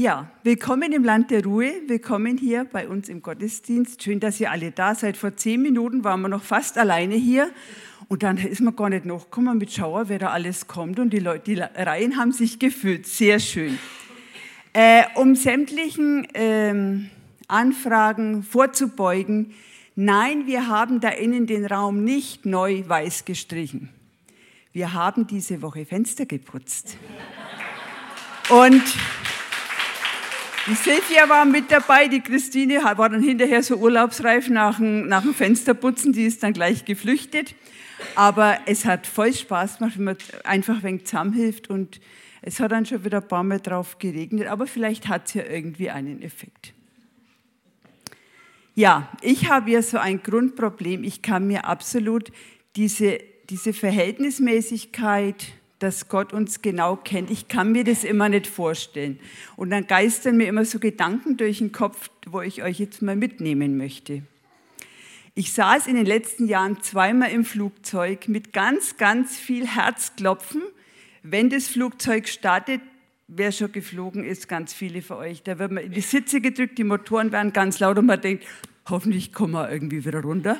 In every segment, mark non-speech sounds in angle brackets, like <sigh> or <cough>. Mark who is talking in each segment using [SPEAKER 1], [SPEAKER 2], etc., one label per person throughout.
[SPEAKER 1] Ja, willkommen im Land der Ruhe, willkommen hier bei uns im Gottesdienst. Schön, dass ihr alle da seid. Vor zehn Minuten waren wir noch fast alleine hier und dann ist man gar nicht nachgekommen mit Schauer, wer da alles kommt und die, Leute, die Reihen haben sich gefüllt. Sehr schön. Äh, um sämtlichen ähm, Anfragen vorzubeugen, nein, wir haben da innen den Raum nicht neu weiß gestrichen. Wir haben diese Woche Fenster geputzt. Und die Silvia war mit dabei, die Christine war dann hinterher so urlaubsreif nach dem, nach dem Fensterputzen, die ist dann gleich geflüchtet. Aber es hat voll Spaß gemacht, wenn man einfach ein wenig zusammenhilft und es hat dann schon wieder ein paar Mal drauf geregnet, aber vielleicht hat es ja irgendwie einen Effekt. Ja, ich habe ja so ein Grundproblem. Ich kann mir absolut diese, diese Verhältnismäßigkeit dass Gott uns genau kennt. Ich kann mir das immer nicht vorstellen. Und dann geistern mir immer so Gedanken durch den Kopf, wo ich euch jetzt mal mitnehmen möchte. Ich saß in den letzten Jahren zweimal im Flugzeug mit ganz, ganz viel Herzklopfen. Wenn das Flugzeug startet, wer schon geflogen ist, ganz viele von euch, da wird man in die Sitze gedrückt, die Motoren werden ganz laut und man denkt, hoffentlich kommen wir irgendwie wieder runter.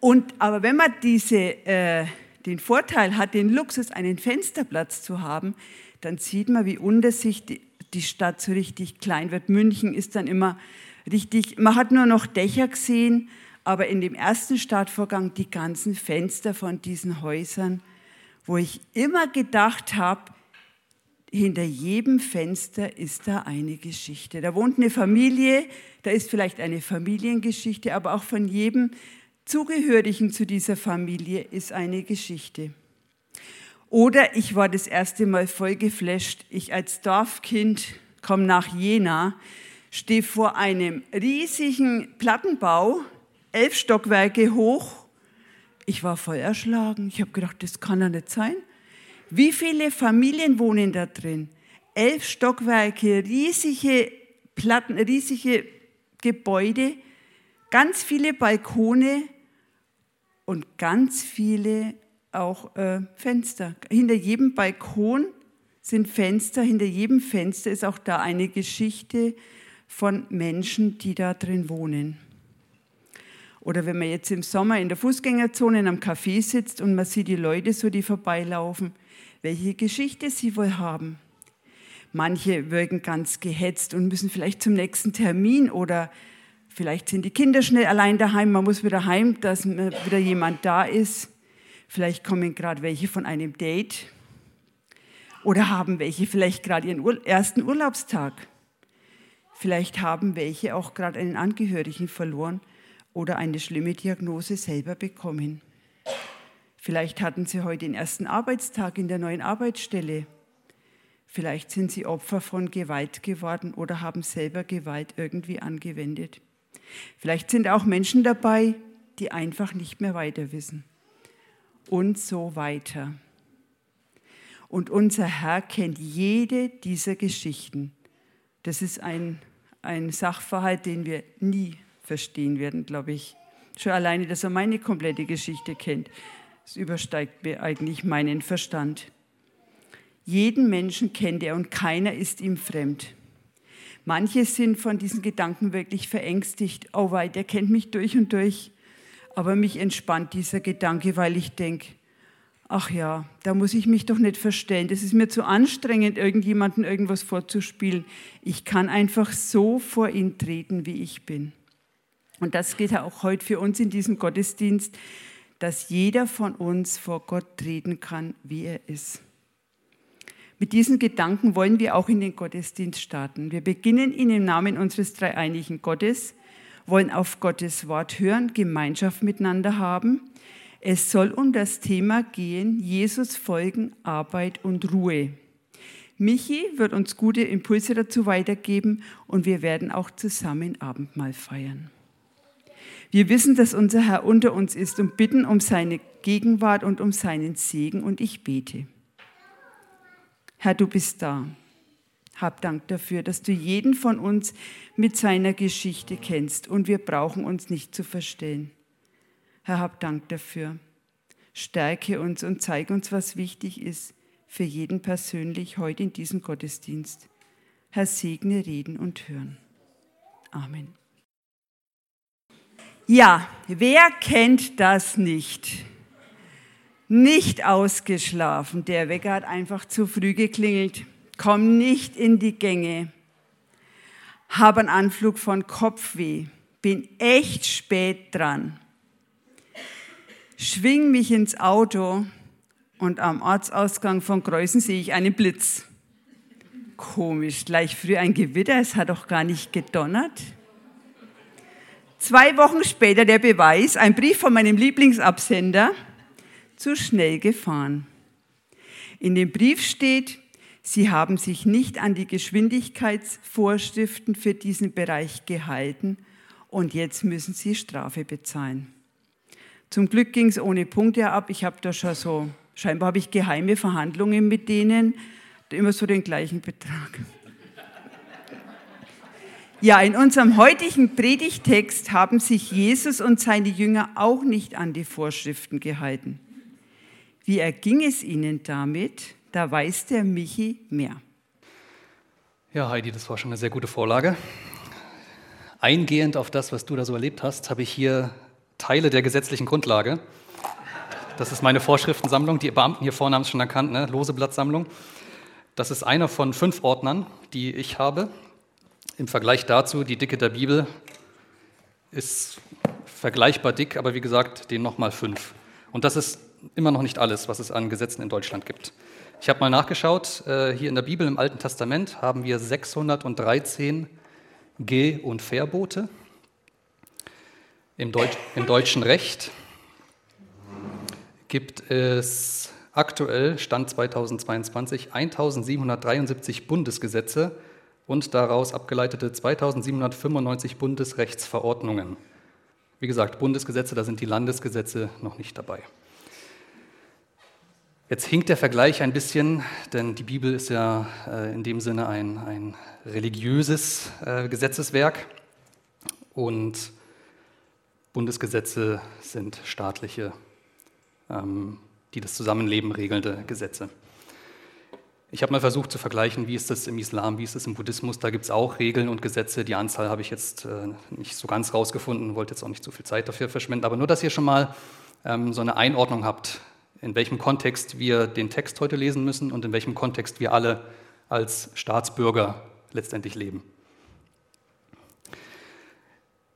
[SPEAKER 1] Und, aber wenn man diese äh, den Vorteil hat, den Luxus, einen Fensterplatz zu haben, dann sieht man, wie unter sich die Stadt so richtig klein wird. München ist dann immer richtig, man hat nur noch Dächer gesehen, aber in dem ersten Startvorgang die ganzen Fenster von diesen Häusern, wo ich immer gedacht habe, hinter jedem Fenster ist da eine Geschichte. Da wohnt eine Familie, da ist vielleicht eine Familiengeschichte, aber auch von jedem Zugehörigen zu dieser Familie ist eine Geschichte. Oder ich war das erste Mal voll geflasht. Ich als Dorfkind komme nach Jena, stehe vor einem riesigen Plattenbau, elf Stockwerke hoch. Ich war voll erschlagen. Ich habe gedacht, das kann ja nicht sein. Wie viele Familien wohnen da drin? Elf Stockwerke, riesige Platten, riesige Gebäude, ganz viele Balkone, und ganz viele auch äh, Fenster. Hinter jedem Balkon sind Fenster, hinter jedem Fenster ist auch da eine Geschichte von Menschen, die da drin wohnen. Oder wenn man jetzt im Sommer in der Fußgängerzone in einem Café sitzt und man sieht die Leute so, die vorbeilaufen, welche Geschichte sie wohl haben. Manche wirken ganz gehetzt und müssen vielleicht zum nächsten Termin oder Vielleicht sind die Kinder schnell allein daheim, man muss wieder heim, dass wieder jemand da ist. Vielleicht kommen gerade welche von einem Date oder haben welche vielleicht gerade ihren ersten Urlaubstag. Vielleicht haben welche auch gerade einen Angehörigen verloren oder eine schlimme Diagnose selber bekommen. Vielleicht hatten sie heute den ersten Arbeitstag in der neuen Arbeitsstelle. Vielleicht sind sie Opfer von Gewalt geworden oder haben selber Gewalt irgendwie angewendet. Vielleicht sind auch Menschen dabei, die einfach nicht mehr weiter wissen. Und so weiter. Und unser Herr kennt jede dieser Geschichten. Das ist ein, ein Sachverhalt, den wir nie verstehen werden, glaube ich. Schon alleine, dass er meine komplette Geschichte kennt, das übersteigt mir eigentlich meinen Verstand. Jeden Menschen kennt er und keiner ist ihm fremd. Manche sind von diesen Gedanken wirklich verängstigt. Oh wei, der kennt mich durch und durch. Aber mich entspannt dieser Gedanke, weil ich denke, ach ja, da muss ich mich doch nicht verstellen. Das ist mir zu anstrengend, irgendjemandem irgendwas vorzuspielen. Ich kann einfach so vor ihn treten, wie ich bin. Und das geht auch heute für uns in diesem Gottesdienst, dass jeder von uns vor Gott treten kann, wie er ist. Mit diesen Gedanken wollen wir auch in den Gottesdienst starten. Wir beginnen ihn im Namen unseres dreieinigen Gottes, wollen auf Gottes Wort hören, Gemeinschaft miteinander haben. Es soll um das Thema gehen, Jesus folgen, Arbeit und Ruhe. Michi wird uns gute Impulse dazu weitergeben und wir werden auch zusammen Abendmahl feiern. Wir wissen, dass unser Herr unter uns ist und bitten um seine Gegenwart und um seinen Segen und ich bete. Herr, du bist da. Hab Dank dafür, dass du jeden von uns mit seiner Geschichte kennst und wir brauchen uns nicht zu verstehen. Herr, hab Dank dafür. Stärke uns und zeige uns, was wichtig ist für jeden persönlich heute in diesem Gottesdienst. Herr segne Reden und Hören. Amen. Ja, wer kennt das nicht? Nicht ausgeschlafen, der Wecker hat einfach zu früh geklingelt, komm nicht in die Gänge, habe einen Anflug von Kopfweh, bin echt spät dran, schwing mich ins Auto und am Ortsausgang von Kreuzen sehe ich einen Blitz. Komisch, gleich früh ein Gewitter, es hat doch gar nicht gedonnert. Zwei Wochen später der Beweis, ein Brief von meinem Lieblingsabsender, zu schnell gefahren. In dem Brief steht, Sie haben sich nicht an die Geschwindigkeitsvorschriften für diesen Bereich gehalten und jetzt müssen Sie Strafe bezahlen. Zum Glück ging es ohne Punkte ab. Ich habe da schon so, scheinbar habe ich geheime Verhandlungen mit denen, immer so den gleichen Betrag. <laughs> Ja, in unserem heutigen Predigtext haben sich Jesus und seine Jünger auch nicht an die Vorschriften gehalten. Wie erging es ihnen damit? Da weiß der Michi mehr.
[SPEAKER 2] Ja, Heidi, das war schon eine sehr gute Vorlage. Eingehend auf das, was du da so erlebt hast, habe ich hier Teile der gesetzlichen Grundlage. Das ist meine Vorschriftensammlung. Die Beamten hier vorne haben es schon erkannt, ne? lose Blattsammlung. Das ist einer von fünf Ordnern, die ich habe. Im Vergleich dazu, die Dicke der Bibel ist vergleichbar dick, aber wie gesagt, den nochmal fünf. Und das ist immer noch nicht alles, was es an Gesetzen in Deutschland gibt. Ich habe mal nachgeschaut, äh, hier in der Bibel im Alten Testament haben wir 613 Ge- und Verbote. Im, Deutsch, Im deutschen Recht gibt es aktuell, Stand 2022, 1773 Bundesgesetze und daraus abgeleitete 2795 Bundesrechtsverordnungen. Wie gesagt, Bundesgesetze, da sind die Landesgesetze noch nicht dabei. Jetzt hinkt der Vergleich ein bisschen, denn die Bibel ist ja äh, in dem Sinne ein, ein religiöses äh, Gesetzeswerk und Bundesgesetze sind staatliche ähm, die das Zusammenleben regelnde Gesetze. Ich habe mal versucht zu vergleichen, wie ist das im Islam, wie ist das im Buddhismus. Da gibt es auch Regeln und Gesetze. Die Anzahl habe ich jetzt äh, nicht so ganz rausgefunden, wollte jetzt auch nicht zu viel Zeit dafür verschwenden. Aber nur, dass ihr schon mal ähm, so eine Einordnung habt, in welchem Kontext wir den Text heute lesen müssen und in welchem Kontext wir alle als Staatsbürger letztendlich leben.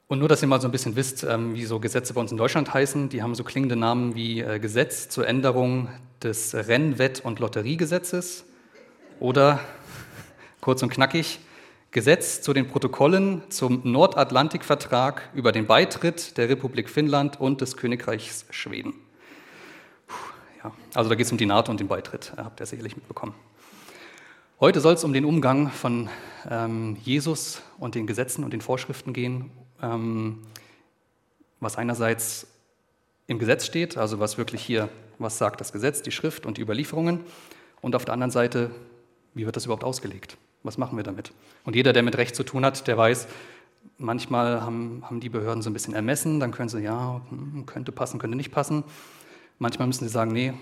[SPEAKER 2] Und nur, dass ihr mal so ein bisschen wisst, ähm, wie so Gesetze bei uns in Deutschland heißen, die haben so klingende Namen wie äh, Gesetz zur Änderung des Rennwett- und Lotteriegesetzes oder <laughs> kurz und knackig Gesetz zu den Protokollen zum Nordatlantikvertrag über den Beitritt der Republik Finnland und des Königreichs Schweden. Ja, also da geht es um die NATO und den Beitritt, habt ihr sicherlich mitbekommen. Heute soll es um den Umgang von ähm, Jesus und den Gesetzen und den Vorschriften gehen ähm, was einerseits im Gesetz steht, also was wirklich hier, was sagt das Gesetz, die Schrift und die Überlieferungen, und auf der anderen Seite, wie wird das überhaupt ausgelegt? Was machen wir damit? Und jeder, der mit Recht zu tun hat, der weiß, manchmal haben, haben die Behörden so ein bisschen ermessen, dann können sie, ja, hm, könnte passen, könnte nicht passen. Manchmal müssen sie sagen, nee,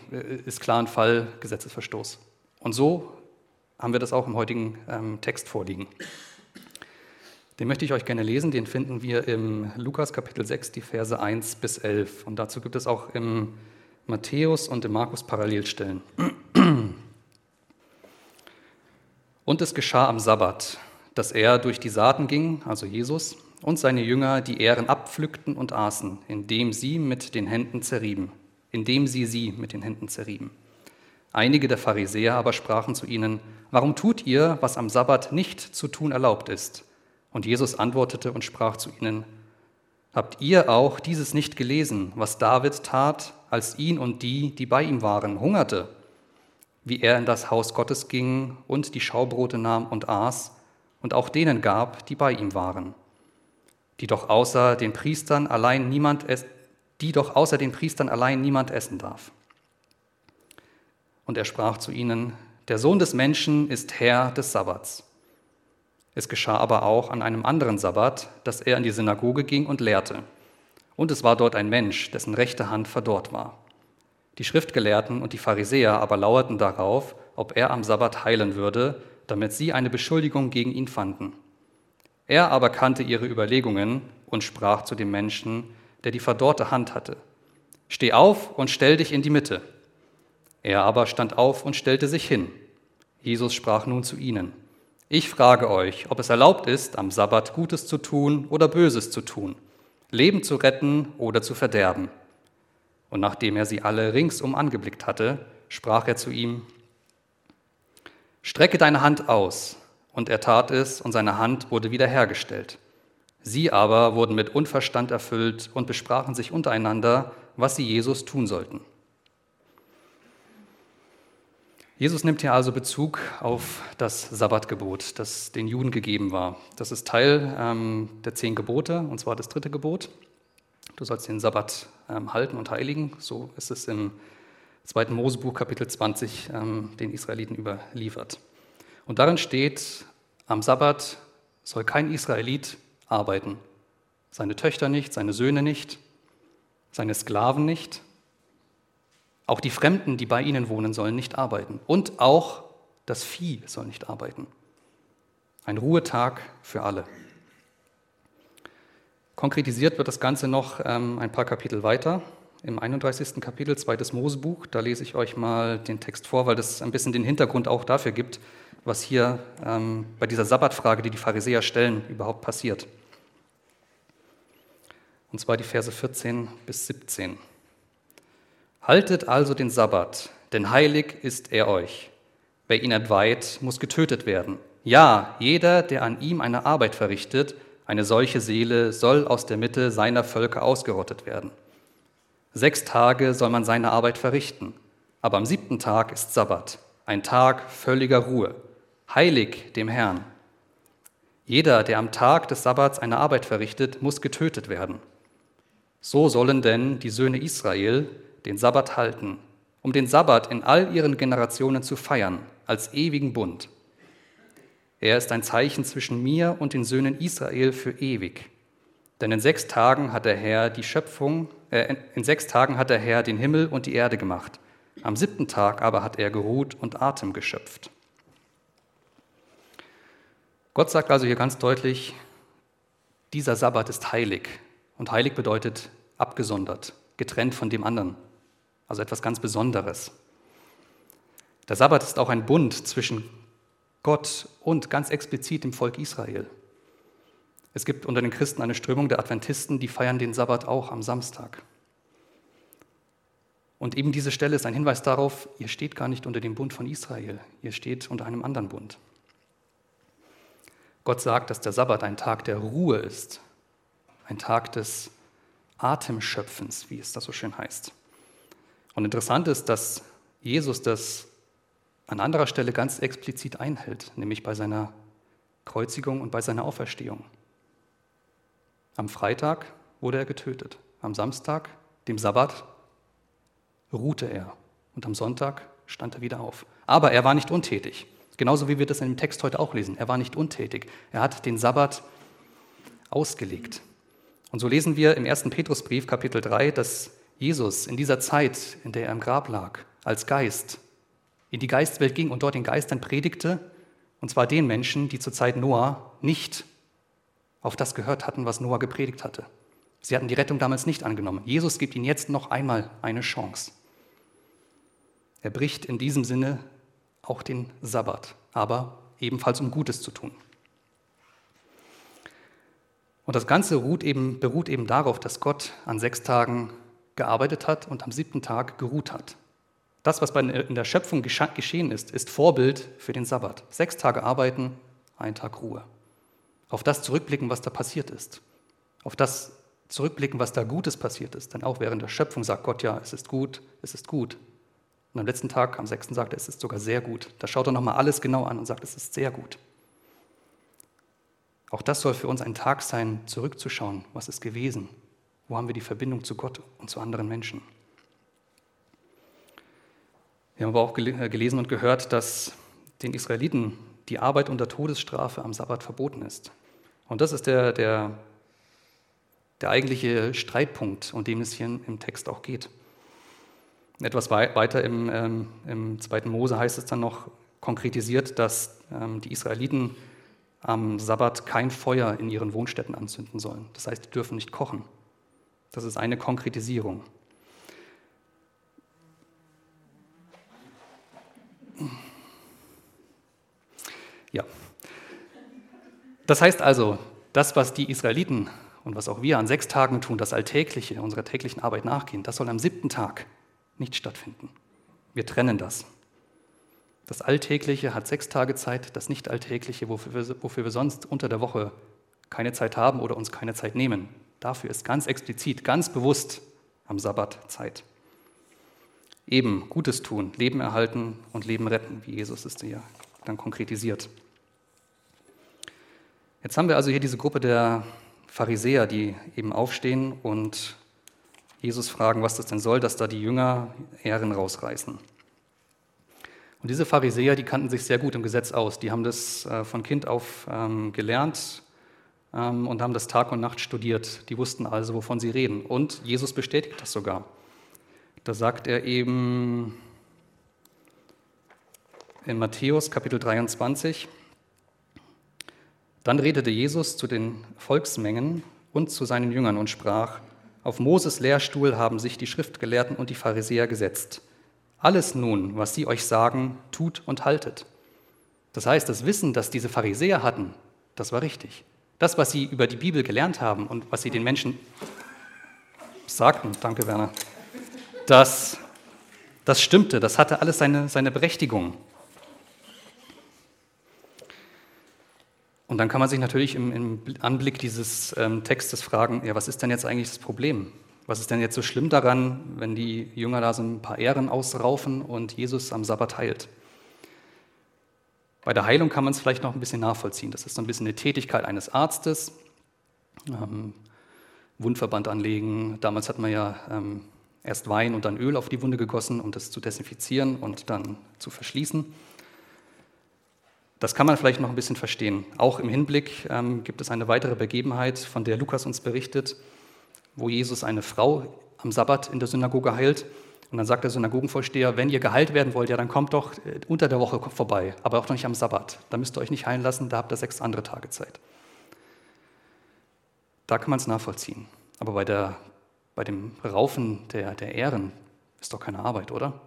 [SPEAKER 2] ist klar ein Fall, Gesetzesverstoß. Und so haben wir das auch im heutigen ähm, Text vorliegen. Den möchte ich euch gerne lesen, den finden wir im Lukas Kapitel 6, die Verse 1 bis 11. Und dazu gibt es auch im Matthäus und im Markus Parallelstellen. <clears throat> Und es geschah am Sabbat, dass er durch die Saaten ging, also Jesus, und seine Jünger die Ähren abpflückten und aßen, indem sie mit den Händen zerrieben, indem sie sie mit den Händen zerrieben. Einige der Pharisäer aber sprachen zu ihnen, warum tut ihr, was am Sabbat nicht zu tun erlaubt ist? Und Jesus antwortete und sprach zu ihnen, Habt ihr auch dieses nicht gelesen, was David tat, als ihn und die, die bei ihm waren, hungerte? Wie er in das Haus Gottes ging und die Schaubrote nahm und aß und auch denen gab, die bei ihm waren, die doch außer den Priestern allein niemand die doch außer den Priestern allein niemand essen darf. Und er sprach zu ihnen, der Sohn des Menschen ist Herr des Sabbats. Es geschah aber auch an einem anderen Sabbat, dass er in die Synagoge ging und lehrte. Und es war dort ein Mensch, dessen rechte Hand verdorrt war. Die Schriftgelehrten und die Pharisäer aber lauerten darauf, ob er am Sabbat heilen würde, damit sie eine Beschuldigung gegen ihn fanden. Er aber kannte ihre Überlegungen und sprach zu dem Menschen, der die verdorrte Hand hatte, Steh auf und stell dich in die Mitte. Er aber stand auf und stellte sich hin. Jesus sprach nun zu ihnen, Ich frage euch, ob es erlaubt ist, am Sabbat Gutes zu tun oder Böses zu tun, Leben zu retten oder zu verderben. Und nachdem er sie alle ringsum angeblickt hatte, sprach er zu ihm, Strecke deine Hand aus. Und er tat es, und seine Hand wurde wiederhergestellt. Sie aber wurden mit Unverstand erfüllt und besprachen sich untereinander, was sie Jesus tun sollten. Jesus nimmt hier also Bezug auf das Sabbatgebot, das den Juden gegeben war. Das ist Teil ähm, der zehn Gebote, und zwar das dritte Gebot. Du sollst den Sabbat ähm, halten und heiligen. So ist es im 2. Mosebuch Kapitel 20 ähm, den Israeliten überliefert. Und darin steht, am Sabbat soll kein Israelit arbeiten. Seine Töchter nicht, seine Söhne nicht, seine Sklaven nicht. Auch die Fremden, die bei ihnen wohnen, sollen nicht arbeiten. Und auch das Vieh soll nicht arbeiten. Ein Ruhetag für alle. Konkretisiert wird das Ganze noch ähm, ein paar Kapitel weiter im 31. Kapitel, zweites Mosebuch. Da lese ich euch mal den Text vor, weil das ein bisschen den Hintergrund auch dafür gibt, was hier ähm, bei dieser Sabbatfrage, die die Pharisäer stellen, überhaupt passiert. Und zwar die Verse 14 bis 17. Haltet also den Sabbat, denn heilig ist er euch. Wer ihn entweiht, muss getötet werden. Ja, jeder, der an ihm eine Arbeit verrichtet, eine solche Seele soll aus der Mitte seiner Völker ausgerottet werden. Sechs Tage soll man seine Arbeit verrichten, aber am siebten Tag ist Sabbat, ein Tag völliger Ruhe, heilig dem Herrn. Jeder, der am Tag des Sabbats eine Arbeit verrichtet, muss getötet werden. So sollen denn die Söhne Israel den Sabbat halten, um den Sabbat in all ihren Generationen zu feiern, als ewigen Bund. Er ist ein Zeichen zwischen mir und den Söhnen Israel für ewig. Denn in sechs Tagen hat der Herr die Schöpfung, äh, in sechs Tagen hat der Herr den Himmel und die Erde gemacht. Am siebten Tag aber hat er geruht und Atem geschöpft. Gott sagt also hier ganz deutlich, dieser Sabbat ist heilig. Und heilig bedeutet abgesondert, getrennt von dem anderen. Also etwas ganz Besonderes. Der Sabbat ist auch ein Bund zwischen Gott und ganz explizit dem Volk Israel. Es gibt unter den Christen eine Strömung der Adventisten, die feiern den Sabbat auch am Samstag. Und eben diese Stelle ist ein Hinweis darauf, ihr steht gar nicht unter dem Bund von Israel, ihr steht unter einem anderen Bund. Gott sagt, dass der Sabbat ein Tag der Ruhe ist, ein Tag des Atemschöpfens, wie es da so schön heißt. Und interessant ist, dass Jesus das an anderer Stelle ganz explizit einhält, nämlich bei seiner Kreuzigung und bei seiner Auferstehung. Am Freitag wurde er getötet. Am Samstag, dem Sabbat, ruhte er. Und am Sonntag stand er wieder auf. Aber er war nicht untätig. Genauso wie wir das in dem Text heute auch lesen. Er war nicht untätig. Er hat den Sabbat ausgelegt. Und so lesen wir im 1. Petrusbrief, Kapitel 3, dass Jesus in dieser Zeit, in der er im Grab lag, als Geist in die Geistwelt ging und dort den Geistern predigte, und zwar den Menschen, die zur Zeit Noah nicht auf das gehört hatten, was Noah gepredigt hatte. Sie hatten die Rettung damals nicht angenommen. Jesus gibt ihnen jetzt noch einmal eine Chance. Er bricht in diesem Sinne auch den Sabbat, aber ebenfalls um Gutes zu tun. Und das Ganze eben, beruht eben darauf, dass Gott an sechs Tagen gearbeitet hat und am siebten Tag geruht hat. Das, was in der Schöpfung geschehen ist, ist Vorbild für den Sabbat. Sechs Tage arbeiten, ein Tag Ruhe auf das zurückblicken, was da passiert ist, auf das zurückblicken, was da Gutes passiert ist. Denn auch während der Schöpfung sagt Gott ja, es ist gut, es ist gut. Und am letzten Tag, am sechsten, sagt er, es ist sogar sehr gut. Da schaut er nochmal alles genau an und sagt, es ist sehr gut. Auch das soll für uns ein Tag sein, zurückzuschauen, was ist gewesen, wo haben wir die Verbindung zu Gott und zu anderen Menschen. Wir haben aber auch äh, gelesen und gehört, dass den Israeliten die Arbeit unter Todesstrafe am Sabbat verboten ist. Und das ist der, der, der eigentliche Streitpunkt, um den es hier im Text auch geht. Etwas weiter im, ähm, im zweiten Mose heißt es dann noch konkretisiert, dass ähm, die Israeliten am Sabbat kein Feuer in ihren Wohnstätten anzünden sollen. Das heißt, die dürfen nicht kochen. Das ist eine Konkretisierung. Ja. Das heißt also, das, was die Israeliten und was auch wir an sechs Tagen tun, das Alltägliche, unserer täglichen Arbeit nachgehen, das soll am siebten Tag nicht stattfinden. Wir trennen das. Das Alltägliche hat sechs Tage Zeit, das Nicht-Alltägliche, wofür wir, wofür wir sonst unter der Woche keine Zeit haben oder uns keine Zeit nehmen. Dafür ist ganz explizit, ganz bewusst am Sabbat Zeit. Eben Gutes tun, Leben erhalten und Leben retten, wie Jesus es hier dann konkretisiert. Jetzt haben wir also hier diese Gruppe der Pharisäer, die eben aufstehen und Jesus fragen, was das denn soll, dass da die Jünger Ehren rausreißen. Und diese Pharisäer, die kannten sich sehr gut im Gesetz aus. Die haben das äh, von Kind auf ähm, gelernt ähm, und haben das Tag und Nacht studiert. Die wussten also, wovon sie reden. Und Jesus bestätigt das sogar. Da sagt er eben in Matthäus Kapitel 23, dann redete Jesus zu den Volksmengen und zu seinen Jüngern und sprach, auf Moses Lehrstuhl haben sich die Schriftgelehrten und die Pharisäer gesetzt. Alles nun, was sie euch sagen, tut und haltet. Das heißt, das Wissen, das diese Pharisäer hatten, das war richtig. Das, was sie über die Bibel gelernt haben und was sie den Menschen sagten, danke Werner, das, das stimmte, das hatte alles seine, seine Berechtigung. Und dann kann man sich natürlich im, im Anblick dieses ähm, Textes fragen, ja, was ist denn jetzt eigentlich das Problem? Was ist denn jetzt so schlimm daran, wenn die Jünger da so ein paar Ehren ausraufen und Jesus am Sabbat heilt? Bei der Heilung kann man es vielleicht noch ein bisschen nachvollziehen. Das ist so ein bisschen eine Tätigkeit eines Arztes. Ähm, Wundverband anlegen. Damals hat man ja ähm, erst Wein und dann Öl auf die Wunde gegossen, um das zu desinfizieren und dann zu verschließen. Das kann man vielleicht noch ein bisschen verstehen. Auch im Hinblick ähm, gibt es eine weitere Begebenheit, von der Lukas uns berichtet, wo Jesus eine Frau am Sabbat in der Synagoge heilt. Und dann sagt der Synagogenvorsteher, wenn ihr geheilt werden wollt, ja, dann kommt doch äh, unter der Woche vorbei, aber auch noch nicht am Sabbat. Da müsst ihr euch nicht heilen lassen, da habt ihr sechs andere Tage Zeit. Da kann man es nachvollziehen. Aber bei, der, bei dem Raufen der, der Ehren ist doch keine Arbeit, oder?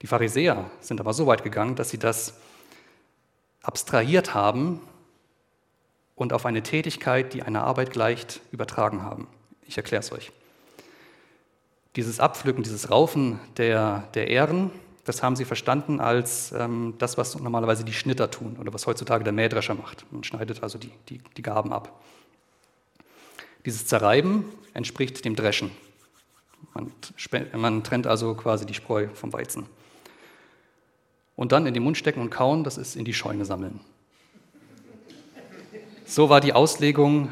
[SPEAKER 2] Die Pharisäer sind aber so weit gegangen, dass sie das abstrahiert haben und auf eine Tätigkeit, die einer Arbeit gleicht, übertragen haben. Ich erkläre es euch. Dieses Abpflücken, dieses Raufen der, der Ähren, das haben sie verstanden als ähm, das, was normalerweise die Schnitter tun oder was heutzutage der Mähdrescher macht. Man schneidet also die, die, die Gaben ab. Dieses Zerreiben entspricht dem Dreschen. Man, man trennt also quasi die Spreu vom Weizen und dann in den Mund stecken und kauen, das ist in die Scheune sammeln. So war die Auslegung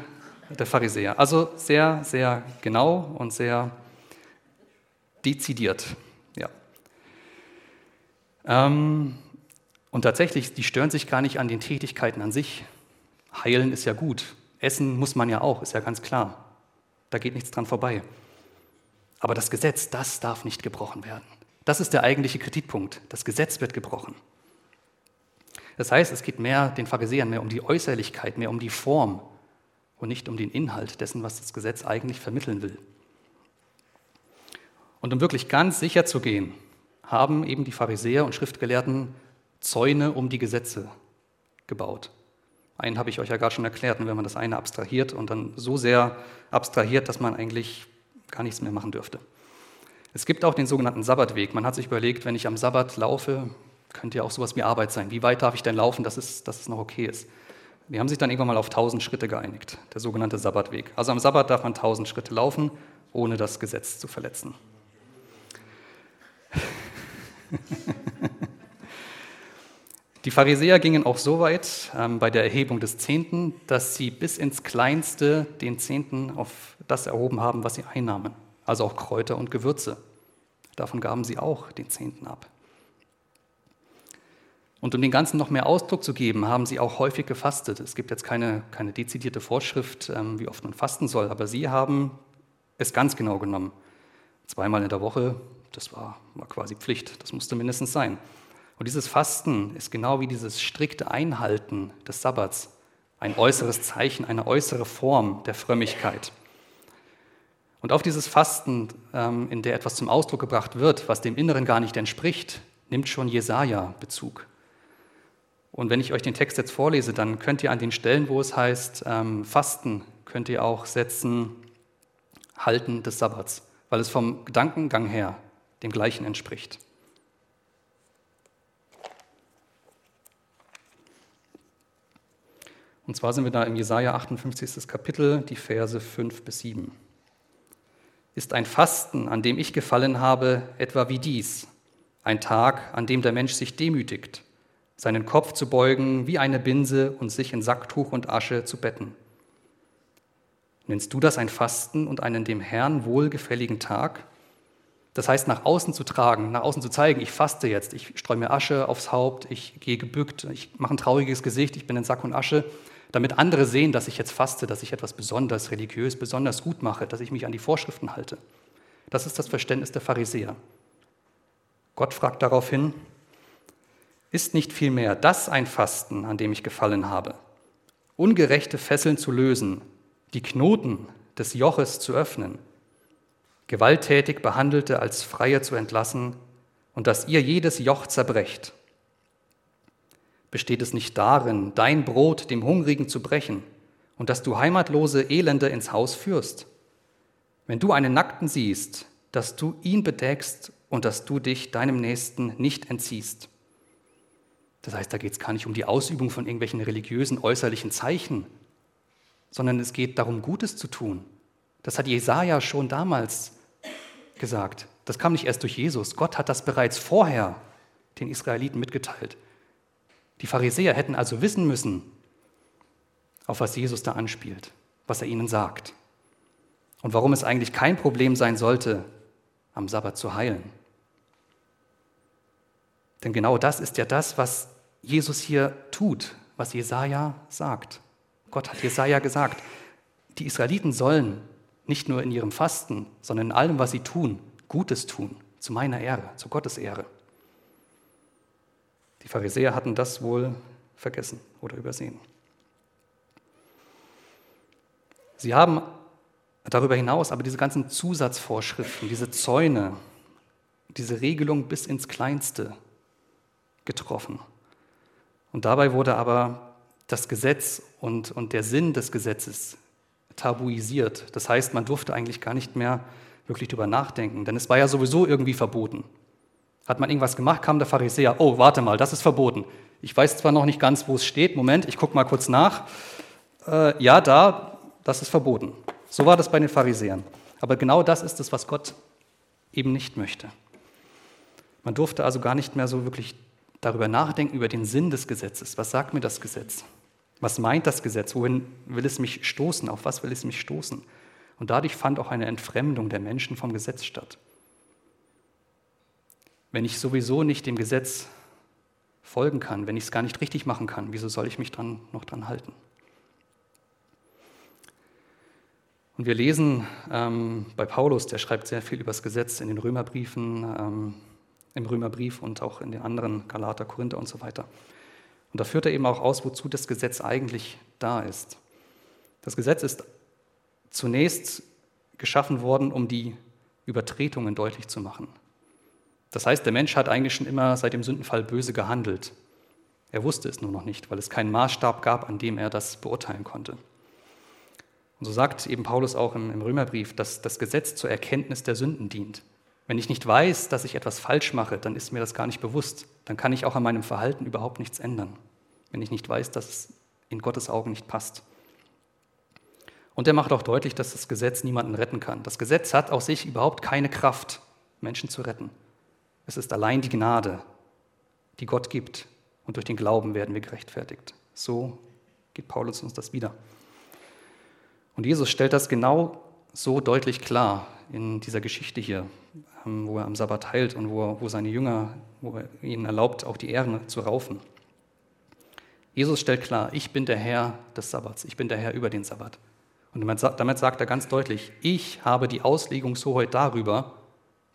[SPEAKER 2] der Pharisäer. Also sehr, sehr genau und sehr dezidiert. Ja. Ähm, und tatsächlich, die stören sich gar nicht an den Tätigkeiten an sich. Heilen ist ja gut. Essen muss man ja auch, ist ja ganz klar. Da geht nichts dran vorbei. Aber das Gesetz, das darf nicht gebrochen werden. Das ist der eigentliche Kritikpunkt. Das Gesetz wird gebrochen. Das heißt, es geht mehr den Pharisäern mehr um die Äußerlichkeit, mehr um die Form und nicht um den Inhalt dessen, was das Gesetz eigentlich vermitteln will. Und um wirklich ganz sicher zu gehen, haben eben die Pharisäer und Schriftgelehrten Zäune um die Gesetze gebaut. Einen habe ich euch ja gerade schon erklärt, wenn man das eine abstrahiert und dann so sehr abstrahiert, dass man eigentlich gar nichts mehr machen dürfte. Es gibt auch den sogenannten Sabbatweg. Man hat sich überlegt, wenn ich am Sabbat laufe, könnte ja auch sowas wie Arbeit sein. Wie weit darf ich denn laufen, dass es, dass es noch okay ist? Die haben sich dann irgendwann mal auf 1000 Schritte geeinigt, der sogenannte Sabbatweg. Also am Sabbat darf man 1000 Schritte laufen, ohne das Gesetz zu verletzen. <laughs> Die Pharisäer gingen auch so weit ähm, bei der Erhebung des Zehnten, dass sie bis ins Kleinste den Zehnten auf das erhoben haben, was sie einnahmen also auch Kräuter und Gewürze. Davon gaben sie auch den Zehnten ab. Und um den Ganzen noch mehr Ausdruck zu geben, haben sie auch häufig gefastet. Es gibt jetzt keine, keine dezidierte Vorschrift, ähm, wie oft man fasten soll, aber sie haben es ganz genau genommen. Zweimal in der Woche, das war, war quasi Pflicht, das musste mindestens sein. Und dieses Fasten ist genau wie dieses strikte Einhalten des Sabbats ein äußeres Zeichen, eine äußere Form der Frömmigkeit. Und auf dieses Fasten, ähm, in der etwas zum Ausdruck gebracht wird, was dem Inneren gar nicht entspricht, nimmt schon Jesaja Bezug. Und wenn ich euch den Text jetzt vorlese, dann könnt ihr an den Stellen, wo es heißt ähm, Fasten, könnt ihr auch setzen Halten des Sabbats, weil es vom Gedankengang her dem gleichen entspricht. Und zwar sind wir da im Jesaja 58. Kapitel, die Verse 5 bis 7. Ist ein Fasten, an dem ich gefallen habe, etwa wie dies, ein Tag, an dem der Mensch sich demütigt, seinen Kopf zu beugen wie eine Binse und sich in Sacktuch und Asche zu betten. Nennst du das ein Fasten und einen dem Herrn wohlgefälligen Tag? Das heißt, nach außen zu tragen, nach außen zu zeigen, ich faste jetzt, ich streue mir Asche aufs Haupt, ich gehe gebückt, ich mache ein trauriges Gesicht, ich bin in Sack und Asche, damit andere sehen, dass ich jetzt faste, dass ich etwas besonders religiös, besonders gut mache, dass ich mich an die Vorschriften halte. Das ist das Verständnis der Pharisäer. Gott fragt daraufhin, ist nicht vielmehr das ein Fasten, an dem ich gefallen habe? Ungerechte Fesseln zu lösen, die Knoten des Joches zu öffnen, gewalttätig Behandelte als Freie zu entlassen und dass ihr jedes Joch zerbrecht. Besteht es nicht darin, dein Brot dem Hungrigen zu brechen und dass du heimatlose Elende ins Haus führst? Wenn du einen Nackten siehst, dass du ihn bedeckst und dass du dich deinem Nächsten nicht entziehst. Das heißt, da geht es gar nicht um die Ausübung von irgendwelchen religiösen äußerlichen Zeichen, sondern es geht darum, Gutes zu tun. Das hat Jesaja schon damals gesagt. Das kam nicht erst durch Jesus. Gott hat das bereits vorher den Israeliten mitgeteilt. Die Pharisäer hätten also wissen müssen, auf was Jesus da anspielt, was er ihnen sagt und warum es eigentlich kein Problem sein sollte, am Sabbat zu heilen. Denn genau das ist ja das, was Jesus hier tut, was Jesaja sagt. Gott hat Jesaja gesagt, die Israeliten sollen nicht nur in ihrem Fasten, sondern in allem, was sie tun, Gutes tun, zu meiner Ehre, zu Gottes Ehre. Die Pharisäer hatten das wohl vergessen oder übersehen. Sie haben darüber hinaus aber diese ganzen Zusatzvorschriften, diese Zäune, diese Regelung bis ins Kleinste getroffen. Und dabei wurde aber das Gesetz und, und der Sinn des Gesetzes tabuisiert. Das heißt, man durfte eigentlich gar nicht mehr wirklich darüber nachdenken, denn es war ja sowieso irgendwie verboten. Hat man irgendwas gemacht, kam der Pharisäer, oh, warte mal, das ist verboten. Ich weiß zwar noch nicht ganz, wo es steht, Moment, ich gucke mal kurz nach. Äh, ja, da, das ist verboten. So war das bei den Pharisäern. Aber genau das ist es, was Gott eben nicht möchte. Man durfte also gar nicht mehr so wirklich darüber nachdenken, über den Sinn des Gesetzes. Was sagt mir das Gesetz? Was meint das Gesetz? Wohin will es mich stoßen? Auf was will es mich stoßen? Und dadurch fand auch eine Entfremdung der Menschen vom Gesetz statt. Wenn ich sowieso nicht dem Gesetz folgen kann, wenn ich es gar nicht richtig machen kann, wieso soll ich mich dran, noch dran halten? Und wir lesen ähm, bei Paulus, der schreibt sehr viel über das Gesetz in den Römerbriefen, ähm, im Römerbrief und auch in den anderen Galater, Korinther und so weiter. Und da führt er eben auch aus, wozu das Gesetz eigentlich da ist. Das Gesetz ist zunächst geschaffen worden, um die Übertretungen deutlich zu machen. Das heißt, der Mensch hat eigentlich schon immer seit dem Sündenfall böse gehandelt. Er wusste es nur noch nicht, weil es keinen Maßstab gab, an dem er das beurteilen konnte. Und so sagt eben Paulus auch im, Römerbrief, dass das Gesetz zur Erkenntnis der Sünden dient. Wenn ich nicht weiß, dass ich etwas falsch mache, dann ist mir das gar nicht bewusst. Dann kann ich auch an meinem Verhalten überhaupt nichts ändern, wenn ich nicht weiß, dass es in Gottes Augen nicht passt. Und er macht auch deutlich, dass das Gesetz niemanden retten kann. Das Gesetz hat aus sich überhaupt keine Kraft, Menschen zu retten. Es ist allein die Gnade, die Gott gibt. Und durch den Glauben werden wir gerechtfertigt. So gibt Paulus uns das wieder. Und Jesus stellt das genau so deutlich klar in dieser Geschichte hier, ähm, wo er am Sabbat heilt und wo, wo seine Jünger, wo er ihnen erlaubt, auch die Ähren zu raufen. Jesus stellt klar, ich bin der Herr des Sabbats, ich bin der Herr über den Sabbat. Und damit sagt er ganz deutlich, ich habe die Auslegungshoheit darüber,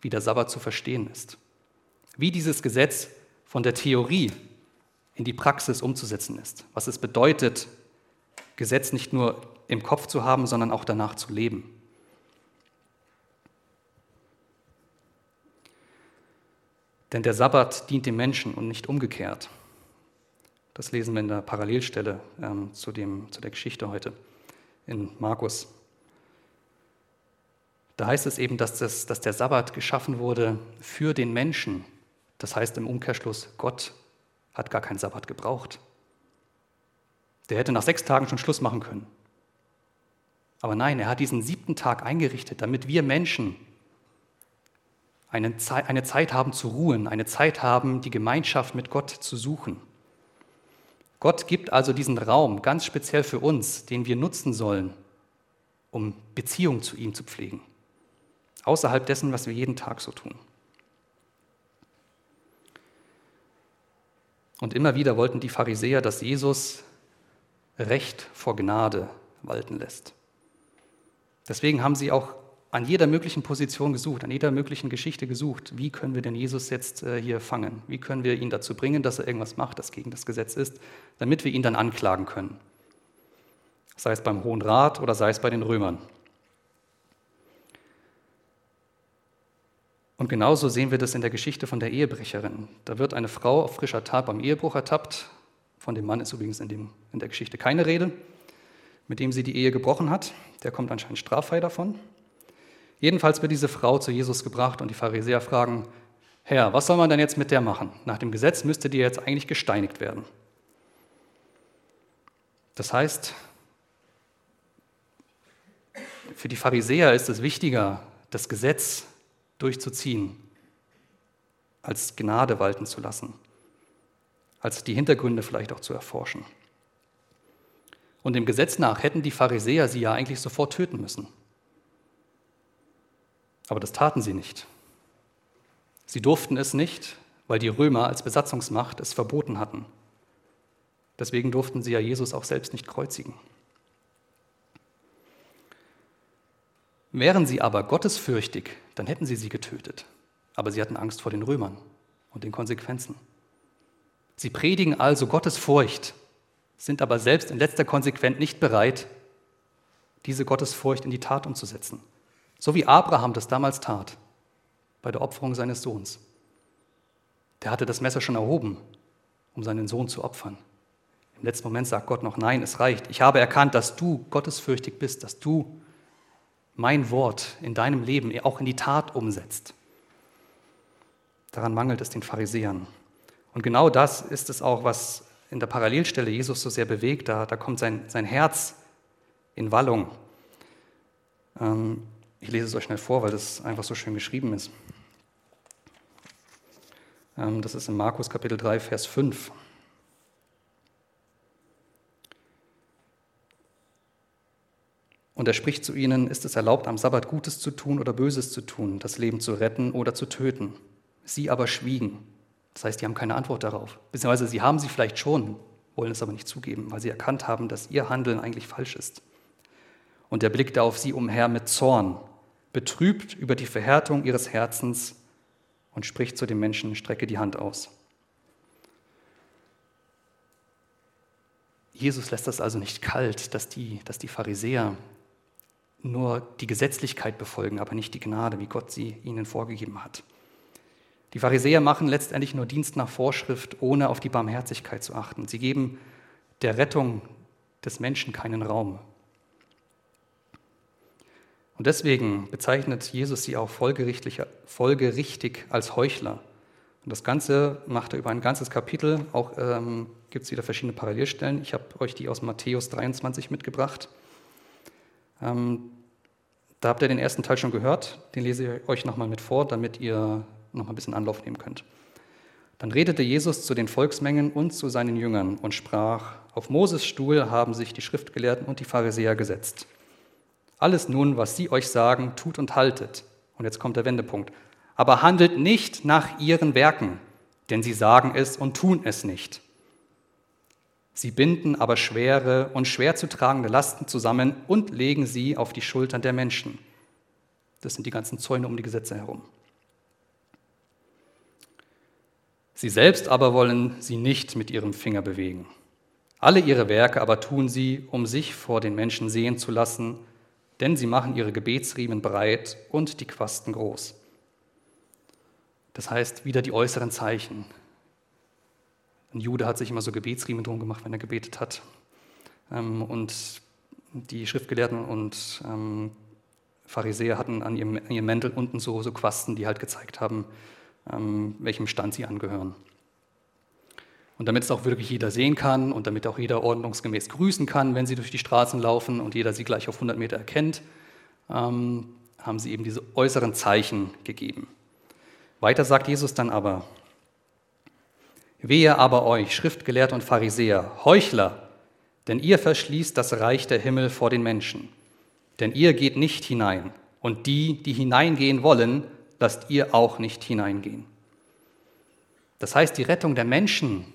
[SPEAKER 2] wie der Sabbat zu verstehen ist. Wie dieses Gesetz von der Theorie in die Praxis umzusetzen ist. Was es bedeutet, Gesetz nicht nur im Kopf zu haben, sondern auch danach zu leben. Denn der Sabbat dient dem Menschen und nicht umgekehrt. Das lesen wir in der Parallelstelle ähm, zu, dem, zu der Geschichte heute in Markus. Da heißt es eben, dass, das, dass der Sabbat geschaffen wurde für den Menschen. Das heißt im Umkehrschluss, Gott hat gar keinen Sabbat gebraucht. Der hätte nach sechs Tagen schon Schluss machen können. Aber nein, er hat diesen siebten Tag eingerichtet, damit wir Menschen eine Zeit, haben zu ruhen, eine Zeit haben, die Gemeinschaft mit Gott zu suchen. Gott gibt also diesen Raum ganz speziell für uns, den wir nutzen sollen, um Beziehung zu ihm zu pflegen. Außerhalb dessen, was wir jeden Tag so tun. Und immer wieder wollten die Pharisäer, dass Jesus Recht vor Gnade walten lässt. Deswegen haben sie auch an jeder möglichen Position gesucht, an jeder möglichen Geschichte gesucht. Wie können wir denn Jesus jetzt äh, hier fangen? Wie können wir ihn dazu bringen, dass er irgendwas macht, das gegen das Gesetz ist, damit wir ihn dann anklagen können? Sei es beim Hohen Rat oder sei es bei den Römern. Und genauso sehen wir das in der Geschichte von der Ehebrecherin. Da wird eine Frau auf frischer Tat beim Ehebruch ertappt. Von dem Mann ist übrigens in, dem, in der Geschichte keine Rede, mit dem sie die Ehe gebrochen hat. Der kommt anscheinend straffrei davon. Jedenfalls wird diese Frau zu Jesus gebracht und die Pharisäer fragen, Herr, was soll man denn jetzt mit der machen? Nach dem Gesetz müsste die jetzt eigentlich gesteinigt werden. Das heißt, für die Pharisäer ist es wichtiger, das Gesetz durchzuziehen, als Gnade walten zu lassen, als die Hintergründe vielleicht auch zu erforschen. Und dem Gesetz nach hätten die Pharisäer sie ja eigentlich sofort töten müssen. Aber das taten sie nicht. Sie durften es nicht, weil die Römer als Besatzungsmacht es verboten hatten. Deswegen durften sie ja Jesus auch selbst nicht kreuzigen. Wären sie aber gottesfürchtig, dann hätten sie sie getötet. Aber sie hatten Angst vor den Römern und den Konsequenzen. Sie predigen also Gottesfurcht, sind aber selbst in letzter Konsequenz nicht bereit, diese Gottesfurcht in die Tat umzusetzen. So wie Abraham das damals tat, bei der Opferung seines Sohns. Der hatte das Messer schon erhoben, um seinen Sohn zu opfern. Im letzten Moment sagt Gott noch, nein, es reicht. Ich habe erkannt, dass du gottesfürchtig bist, dass du mein Wort in deinem Leben auch in die Tat umsetzt. Daran mangelt es den Pharisäern. Und genau das ist es auch, was in der Parallelstelle Jesus so sehr bewegt. Da, da kommt sein, sein Herz in Wallung. Ähm, ich lese es euch schnell vor, weil das einfach so schön geschrieben ist. Ähm, das ist in Markus Kapitel 3, Vers 5. Und er spricht zu ihnen, ist es erlaubt, am Sabbat Gutes zu tun oder Böses zu tun, das Leben zu retten oder zu töten? Sie aber schwiegen. Das heißt, die haben keine Antwort darauf. Beziehungsweise sie haben sie vielleicht schon, wollen es aber nicht zugeben, weil sie erkannt haben, dass ihr Handeln eigentlich falsch ist. Und er blickte auf sie umher mit Zorn, betrübt über die Verhärtung ihres Herzens und spricht zu dem Menschen, strecke die Hand aus. Jesus lässt das also nicht kalt, dass die, dass die Pharisäer nur die Gesetzlichkeit befolgen, aber nicht die Gnade, wie Gott sie ihnen vorgegeben hat. Die Pharisäer machen letztendlich nur Dienst nach Vorschrift, ohne auf die Barmherzigkeit zu achten. Sie geben der Rettung des Menschen keinen Raum. Und deswegen bezeichnet Jesus sie auch folgerichtig als Heuchler. Und das Ganze macht er über ein ganzes Kapitel. Auch ähm, gibt es wieder verschiedene Parallelstellen. Ich habe euch die aus Matthäus 23 mitgebracht. Ähm, da habt ihr den ersten Teil schon gehört, den lese ich euch nochmal mit vor, damit ihr nochmal ein bisschen Anlauf nehmen könnt. Dann redete Jesus zu den Volksmengen und zu seinen Jüngern und sprach, auf Moses Stuhl haben sich die Schriftgelehrten und die Pharisäer gesetzt. Alles nun, was sie euch sagen, tut und haltet. Und jetzt kommt der Wendepunkt. Aber handelt nicht nach ihren Werken, denn sie sagen es und tun es nicht. Sie binden aber schwere und schwer zu tragende Lasten zusammen und legen sie auf die Schultern der Menschen. Das sind die ganzen Zäune um die Gesetze herum. Sie selbst aber wollen sie nicht mit ihrem Finger bewegen. Alle ihre Werke aber tun sie, um sich vor den Menschen sehen zu lassen, denn sie machen ihre Gebetsriemen breit und die Quasten groß. Das heißt, wieder die äußeren Zeichen. Ein Jude hat sich immer so Gebetsriemen drum gemacht, wenn er gebetet hat. Ähm, und die Schriftgelehrten und ähm, Pharisäer hatten an ihrem, an ihrem Mäntel unten so, so Quasten, die halt gezeigt haben, ähm, welchem Stand sie angehören. Und damit es auch wirklich jeder sehen kann und damit auch jeder ordnungsgemäß grüßen kann, wenn sie durch die Straßen laufen und jeder sie gleich auf 100 Meter erkennt, ähm, haben sie eben diese äußeren Zeichen gegeben. Weiter sagt Jesus dann aber, Wehe aber euch, Schriftgelehrte und Pharisäer, Heuchler, denn ihr verschließt das Reich der Himmel vor den Menschen. Denn ihr geht nicht hinein, und die, die hineingehen wollen, lasst ihr auch nicht hineingehen. Das heißt, die Rettung der Menschen,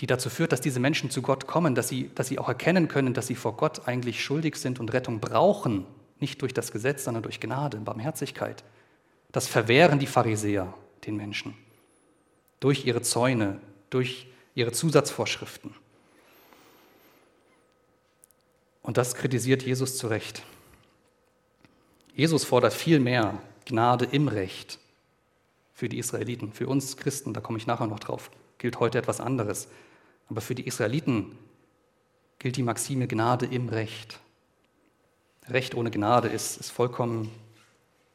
[SPEAKER 2] die dazu führt, dass diese Menschen zu Gott kommen, dass sie, dass sie auch erkennen können, dass sie vor Gott eigentlich schuldig sind und Rettung brauchen, nicht durch das Gesetz, sondern durch Gnade, Barmherzigkeit. Das verwehren die Pharisäer den Menschen durch ihre Zäune, durch ihre Zusatzvorschriften. Und das kritisiert Jesus zu Recht. Jesus fordert viel mehr Gnade im Recht für die Israeliten. Für uns Christen, da komme ich nachher noch drauf, gilt heute etwas anderes. Aber für die Israeliten gilt die Maxime Gnade im Recht. Recht ohne Gnade ist, ist vollkommen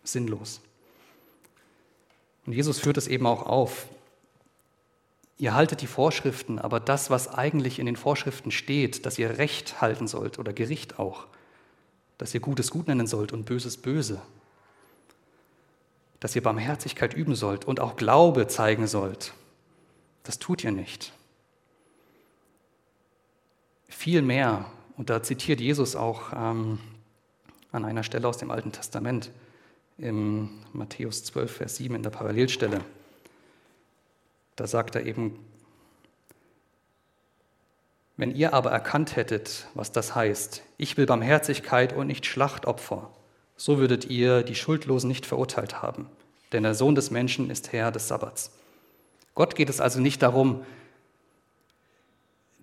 [SPEAKER 2] sinnlos. Und Jesus führt es eben auch auf. Ihr haltet die Vorschriften, aber das, was eigentlich in den Vorschriften steht, dass ihr Recht halten sollt oder Gericht auch, dass ihr Gutes gut nennen sollt und Böses böse, dass ihr Barmherzigkeit üben sollt und auch Glaube zeigen sollt, das tut ihr nicht. Viel mehr, und da zitiert Jesus auch ähm, an einer Stelle aus dem Alten Testament, im Matthäus 12, Vers 7 in der Parallelstelle. Da sagt er eben, wenn ihr aber erkannt hättet, was das heißt, ich will Barmherzigkeit und nicht Schlachtopfer, so würdet ihr die Schuldlosen nicht verurteilt haben, denn der Sohn des Menschen ist Herr des Sabbats. Gott geht es also nicht darum,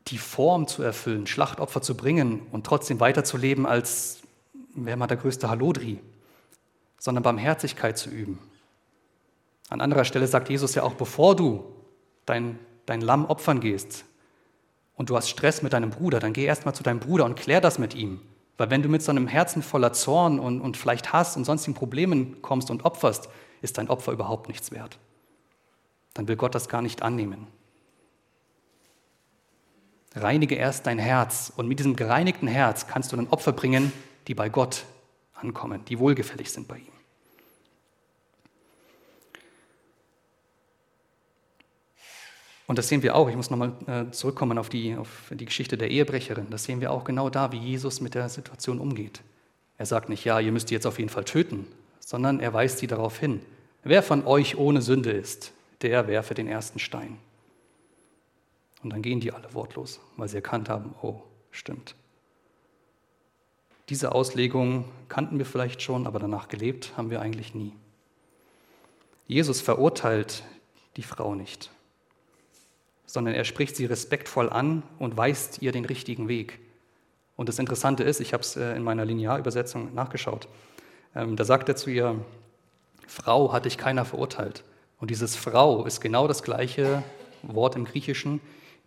[SPEAKER 2] die Form zu erfüllen, Schlachtopfer zu bringen und trotzdem weiterzuleben, als wäre man der größte Halodri, sondern Barmherzigkeit zu üben. An anderer Stelle sagt Jesus ja auch, bevor du dein, dein Lamm opfern gehst und du hast Stress mit deinem Bruder, dann geh erstmal zu deinem Bruder und klär das mit ihm. Weil wenn du mit so einem Herzen voller Zorn und, und vielleicht Hass und sonstigen Problemen kommst und opferst, ist dein Opfer überhaupt nichts wert. Dann will Gott das gar nicht annehmen. Reinige erst dein Herz und mit diesem gereinigten Herz kannst du dann Opfer bringen, die bei Gott ankommen, die wohlgefällig sind bei ihm. Und das sehen wir auch, ich muss nochmal äh, zurückkommen auf die, auf die Geschichte der Ehebrecherin. Das sehen wir auch genau da, wie Jesus mit der Situation umgeht. Er sagt nicht, ja, ihr müsst die jetzt auf jeden Fall töten, sondern er weist sie darauf hin. Wer von euch ohne Sünde ist, der werfe den ersten Stein. Und dann gehen die alle wortlos, weil sie erkannt haben, oh, stimmt. Diese Auslegung kannten wir vielleicht schon, aber danach gelebt haben wir eigentlich nie. Jesus verurteilt die Frau nicht sondern er spricht sie respektvoll an und weist ihr den richtigen Weg. Und das Interessante ist, ich habe es äh, in meiner Linearübersetzung nachgeschaut, ähm, da sagt er zu ihr, Frau hat dich keiner verurteilt. Und dieses Frau ist genau das gleiche Wort im Griechischen,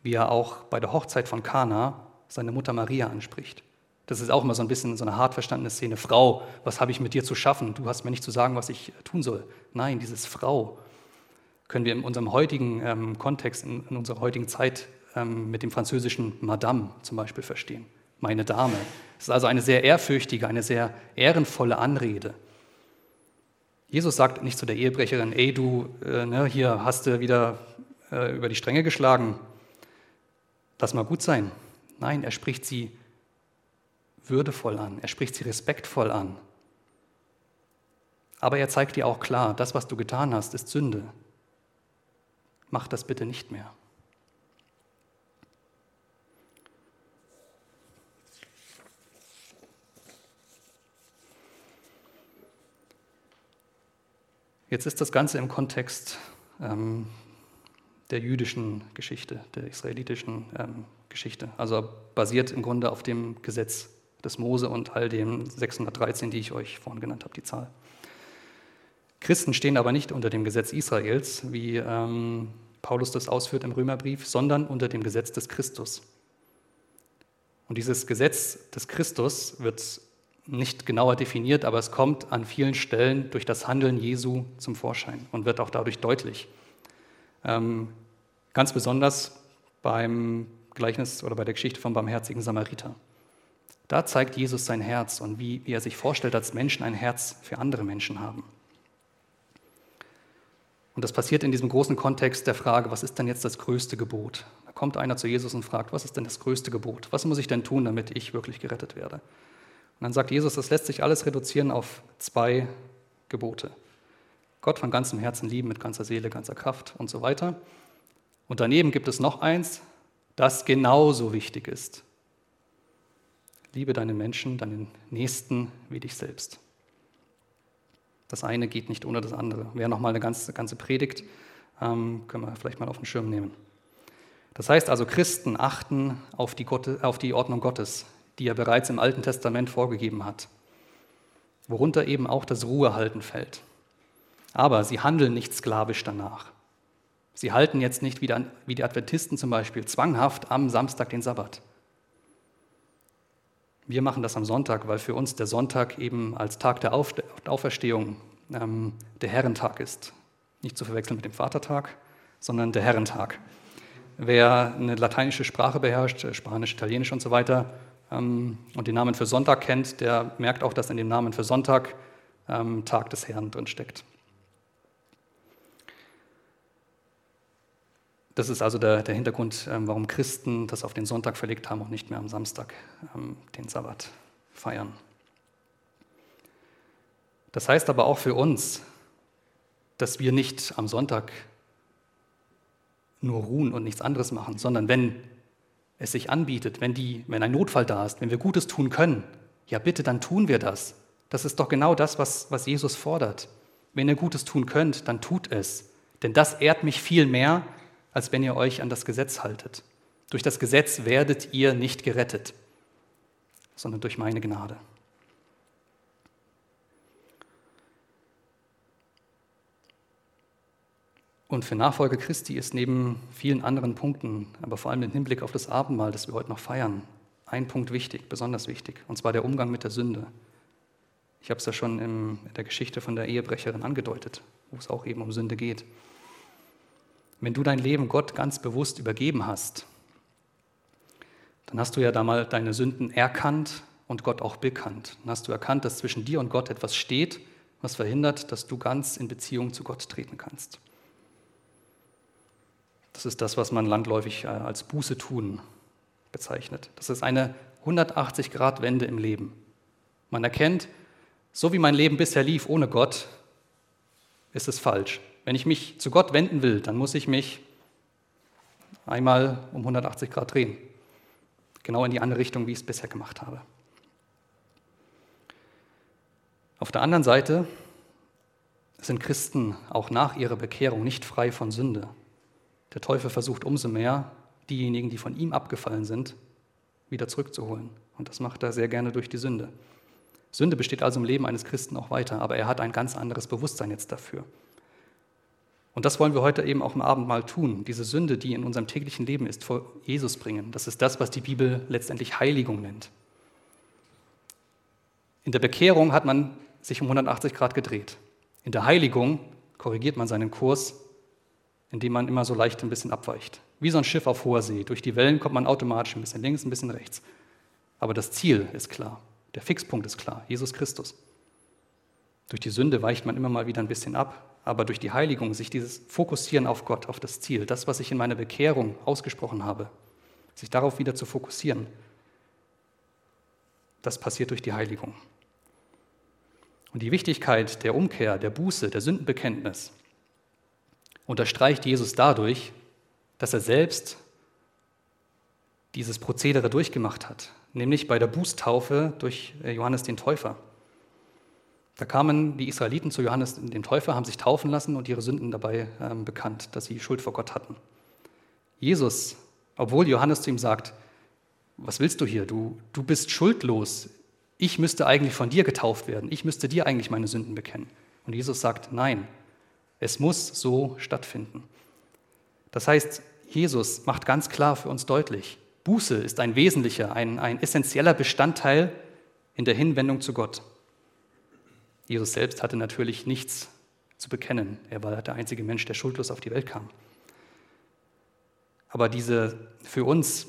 [SPEAKER 2] wie er auch bei der Hochzeit von Kana seine Mutter Maria anspricht. Das ist auch immer so ein bisschen so eine hart verstandene Szene. Frau, was habe ich mit dir zu schaffen? Du hast mir nicht zu sagen, was ich tun soll. Nein, dieses Frau können wir in unserem heutigen ähm, Kontext, in, in, unserer heutigen Zeit ähm, mit dem französischen Madame zum Beispiel verstehen. Meine Dame. Es ist also eine sehr ehrfürchtige, eine sehr ehrenvolle Anrede. Jesus sagt nicht zu der Ehebrecherin, ey du, äh, ne, hier hast du wieder äh, über die Stränge geschlagen, lass mal gut sein. Nein, er spricht sie würdevoll an, er spricht sie respektvoll an. Aber er zeigt dir auch klar, das, was du getan hast, ist Sünde mach das bitte nicht mehr. Jetzt ist das Ganze im Kontext ähm, der jüdischen Geschichte, der israelitischen ähm, Geschichte. Also basiert im Grunde auf dem Gesetz des Mose und all den 613, die ich euch vorhin genannt habe, die Zahl. Christen stehen aber nicht unter dem Gesetz Israels, wie ähm, Paulus das ausführt im Römerbrief, sondern unter dem Gesetz des Christus. Und dieses Gesetz des Christus wird nicht genauer definiert, aber es kommt an vielen Stellen durch das Handeln Jesu zum Vorschein und wird auch dadurch deutlich. Ähm, ganz besonders beim Gleichnis oder bei der Geschichte vom barmherzigen Samariter. Da zeigt Jesus sein Herz und wie, wie er sich vorstellt, dass Menschen ein Herz für andere Menschen haben. Und das passiert in diesem großen Kontext der Frage, was ist denn jetzt das größte Gebot? Da kommt einer zu Jesus und fragt, was ist denn das größte Gebot? Was muss ich denn tun, damit ich wirklich gerettet werde? Und dann sagt Jesus, das lässt sich alles reduzieren auf zwei Gebote. Gott von ganzem Herzen lieben, mit ganzer Seele, ganzer Kraft und so weiter. Und daneben gibt es noch eins, das genauso wichtig ist. Liebe deine Menschen, deinen Nächsten wie dich selbst. Das eine geht nicht ohne das andere. Wäre nochmal eine ganze, ganze Predigt, ähm, können wir vielleicht mal auf den Schirm nehmen. Das heißt also, Christen achten auf die, Gott, auf die Ordnung Gottes, die er bereits im Alten Testament vorgegeben hat, worunter eben auch das Ruhehalten fällt. Aber sie handeln nicht sklavisch danach. Sie halten jetzt nicht wie die Adventisten zum Beispiel zwanghaft am Samstag den Sabbat. Wir machen das am Sonntag, weil für uns der Sonntag eben als Tag der Auferstehung ähm, der Herrentag ist. Nicht zu verwechseln mit dem Vatertag, sondern der Herrentag. Wer eine lateinische Sprache beherrscht, äh, Spanisch, Italienisch und so weiter, ähm, und den Namen für Sonntag kennt, der merkt auch, dass in dem Namen für Sonntag ähm, Tag des Herrn drin steckt. Das ist also der, der Hintergrund, ähm, warum Christen das auf den Sonntag verlegt haben und nicht mehr am Samstag ähm, den Sabbat feiern. Das heißt aber auch für uns, dass wir nicht am Sonntag nur ruhen und nichts anderes machen, sondern wenn es sich anbietet, wenn, die, wenn ein Notfall da ist, wenn wir Gutes tun können, ja bitte, dann tun wir das. Das ist doch genau das, was, was Jesus fordert. Wenn ihr Gutes tun könnt, dann tut es. Denn das ehrt mich viel mehr, als wenn ihr euch an das Gesetz haltet. Durch das Gesetz werdet ihr nicht gerettet, sondern durch meine Gnade. Und für Nachfolge Christi ist neben vielen anderen Punkten, aber vor allem im Hinblick auf das Abendmahl, das wir heute noch feiern, ein Punkt wichtig, besonders wichtig, und zwar der Umgang mit der Sünde. Ich habe es ja schon in der Geschichte von der Ehebrecherin angedeutet, wo es auch eben um Sünde geht. Wenn du dein Leben Gott ganz bewusst übergeben hast, dann hast du ja da mal deine Sünden erkannt und Gott auch bekannt. Dann hast du erkannt, dass zwischen dir und Gott etwas steht, was verhindert, dass du ganz in Beziehung zu Gott treten kannst. Das ist das, was man landläufig äh, als Buße tun bezeichnet. Das ist eine 180-Grad-Wende im Leben. Man erkennt, so wie mein Leben bisher lief ohne Gott, ist es falsch. Wenn ich mich zu Gott wenden will, dann muss ich mich einmal um 180 Grad drehen. Genau in die andere Richtung, wie ich es bisher gemacht habe. Auf der anderen Seite sind Christen auch nach ihrer Bekehrung nicht frei von Sünde. Der Teufel versucht umso mehr, diejenigen, die von ihm abgefallen sind, wieder zurückzuholen. Und das macht er sehr gerne durch die Sünde. Sünde besteht also im Leben eines Christen auch weiter, aber er hat ein ganz anderes Bewusstsein jetzt dafür. Und das wollen wir heute eben auch im Abendmahl tun, diese Sünde, die in unserem täglichen Leben ist, vor Jesus bringen. Das ist das, was die Bibel letztendlich Heiligung nennt. In der Bekehrung hat man sich um 180 Grad gedreht. In der Heiligung korrigiert man seinen Kurs, indem man immer so leicht ein bisschen abweicht. Wie so ein Schiff auf hoher See. Durch die Wellen kommt man automatisch ein bisschen links, ein bisschen rechts. Aber das Ziel ist klar. Der Fixpunkt ist klar. Jesus Christus. Durch die Sünde weicht man immer mal wieder ein bisschen ab, aber durch die Heiligung, sich dieses Fokussieren auf Gott, auf das Ziel, das, was ich in meiner Bekehrung ausgesprochen habe, sich darauf wieder zu fokussieren, das passiert durch die Heiligung. Und die Wichtigkeit der Umkehr, der Buße, der Sündenbekenntnis unterstreicht Jesus dadurch, dass er selbst dieses Prozedere durchgemacht hat, nämlich bei der Bußtaufe durch Johannes den Täufer. Da kamen die Israeliten zu Johannes dem Täufer, haben sich taufen lassen und ihre Sünden dabei ähm, bekannt, dass sie Schuld vor Gott hatten. Jesus, obwohl Johannes zu ihm sagt, was willst du hier? Du, du bist schuldlos. Ich müsste eigentlich von dir getauft werden. Ich müsste dir eigentlich meine Sünden bekennen. Und Jesus sagt, nein, es muss so stattfinden. Das heißt, Jesus macht ganz klar für uns deutlich, Buße ist ein wesentlicher, ein, ein essentieller Bestandteil in der Hinwendung zu Gott. Jesus selbst hatte natürlich nichts zu bekennen. Er war der einzige Mensch, der schuldlos auf die Welt kam. Aber diese für uns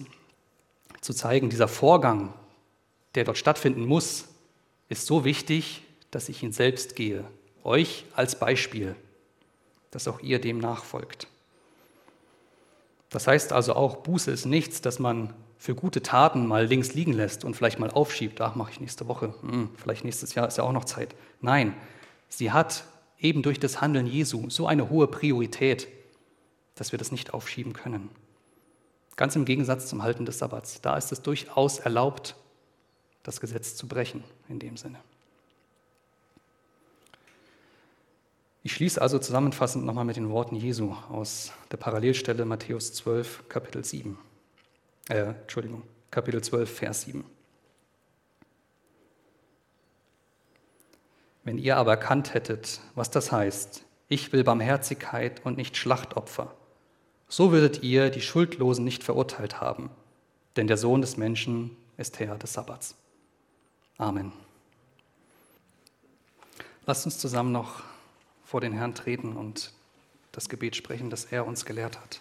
[SPEAKER 2] zu zeigen, dieser Vorgang, der dort stattfinden muss, ist so wichtig, dass ich ihn selbst gehe. Euch als Beispiel, dass auch ihr dem nachfolgt. Das heißt also auch, Buße ist nichts, das man für gute Taten mal links liegen lässt und vielleicht mal aufschiebt. Ach, mache ich nächste Woche. Hm, vielleicht nächstes Jahr ist ja auch noch Zeit. Nein, sie hat eben durch das Handeln Jesu so eine hohe Priorität, dass wir das nicht aufschieben können. Ganz im Gegensatz zum Halten des Sabbats. Da ist es durchaus erlaubt, das Gesetz zu brechen, in dem Sinne. Ich schließe also zusammenfassend nochmal mit den Worten Jesu aus der Parallelstelle Matthäus 12, Kapitel 7. Äh, Entschuldigung, Kapitel 12, Vers 7. Wenn ihr aber erkannt hättet, was das heißt, ich will Barmherzigkeit und nicht Schlachtopfer, so würdet ihr die Schuldlosen nicht verurteilt haben, denn der Sohn des Menschen ist Herr des Sabbats. Amen. Lasst uns zusammen noch vor den Herrn treten und das Gebet sprechen, das er uns gelehrt hat.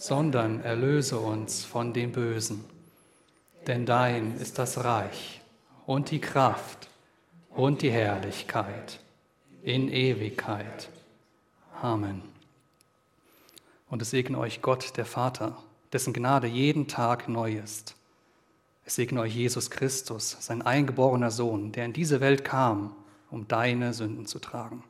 [SPEAKER 2] sondern erlöse uns von dem Bösen. Denn dein ist das Reich und die Kraft und die Herrlichkeit in Ewigkeit. Amen. Und es segne euch Gott, der Vater, dessen Gnade jeden Tag neu ist. Es segne euch Jesus Christus, sein eingeborener Sohn, der in diese Welt kam, um deine Sünden zu tragen.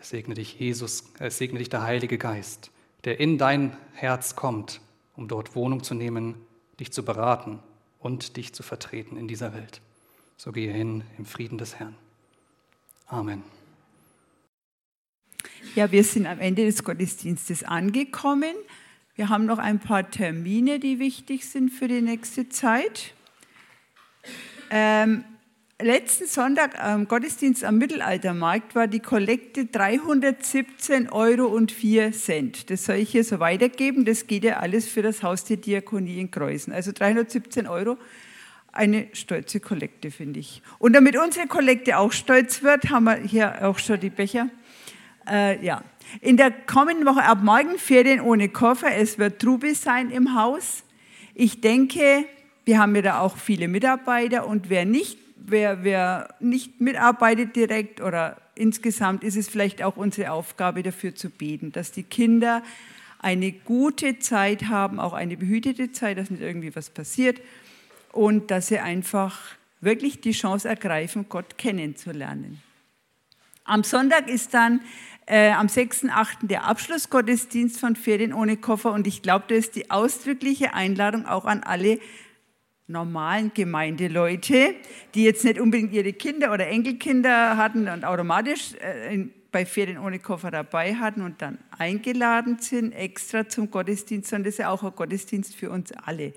[SPEAKER 2] Es segne dich Jesus, es segne dich der Heilige Geist, der in dein Herz kommt, um dort Wohnung zu nehmen, dich zu beraten und dich zu vertreten in dieser Welt. So gehe hin im Frieden des Herrn. Amen.
[SPEAKER 1] Ja, wir sind am Ende des Gottesdienstes angekommen. Wir haben noch ein paar Termine, die wichtig sind für die nächste Zeit. Ähm, letzten Sonntag am Gottesdienst am Mittelaltermarkt war die Kollekte 317 Euro und 4 Cent. Das soll ich hier so weitergeben. Das geht ja alles für das Haus der Diakonie in Kreuzen. Also 317 Euro. Eine stolze Kollekte, finde ich. Und damit unsere Kollekte auch stolz wird, haben wir hier auch schon die Becher. Äh, ja. In der kommenden Woche ab morgen Ferien ohne Koffer. Es wird Trubel sein im Haus. Ich denke, wir haben ja da auch viele Mitarbeiter und wer nicht, wer, wer nicht mitarbeitet direkt oder insgesamt ist es vielleicht auch unsere Aufgabe dafür zu beten, dass die Kinder eine gute Zeit haben, auch eine behütete Zeit, dass nicht irgendwie was passiert und dass sie einfach wirklich die Chance ergreifen, Gott kennenzulernen. Am Sonntag ist dann äh, am 6.8. der Abschlussgottesdienst von Ferien ohne Koffer und ich glaube, das ist die ausdrückliche Einladung auch an alle normalen Gemeindeleute, die jetzt nicht unbedingt ihre Kinder oder Enkelkinder hatten und automatisch äh, bei Ferien ohne Koffer dabei hatten und dann eingeladen sind extra zum Gottesdienst, sondern das ist ja auch ein Gottesdienst für uns alle.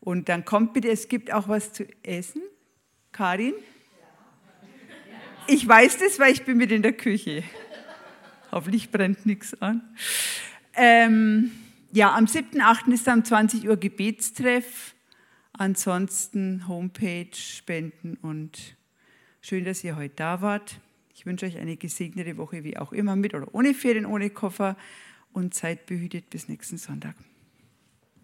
[SPEAKER 1] Und dann kommt bitte, es gibt auch was zu essen. Karin? Ich weiß das, weil ich bin mit in der Küche. Hoffentlich brennt nichts an. Ähm, ja, am 7.8. ist am 20 Uhr Gebetstreff. Ansonsten Homepage, Spenden und schön, dass ihr heute da wart. Ich wünsche euch eine gesegnete Woche, wie auch immer, mit oder ohne Ferien, ohne Koffer und seid behütet bis nächsten Sonntag.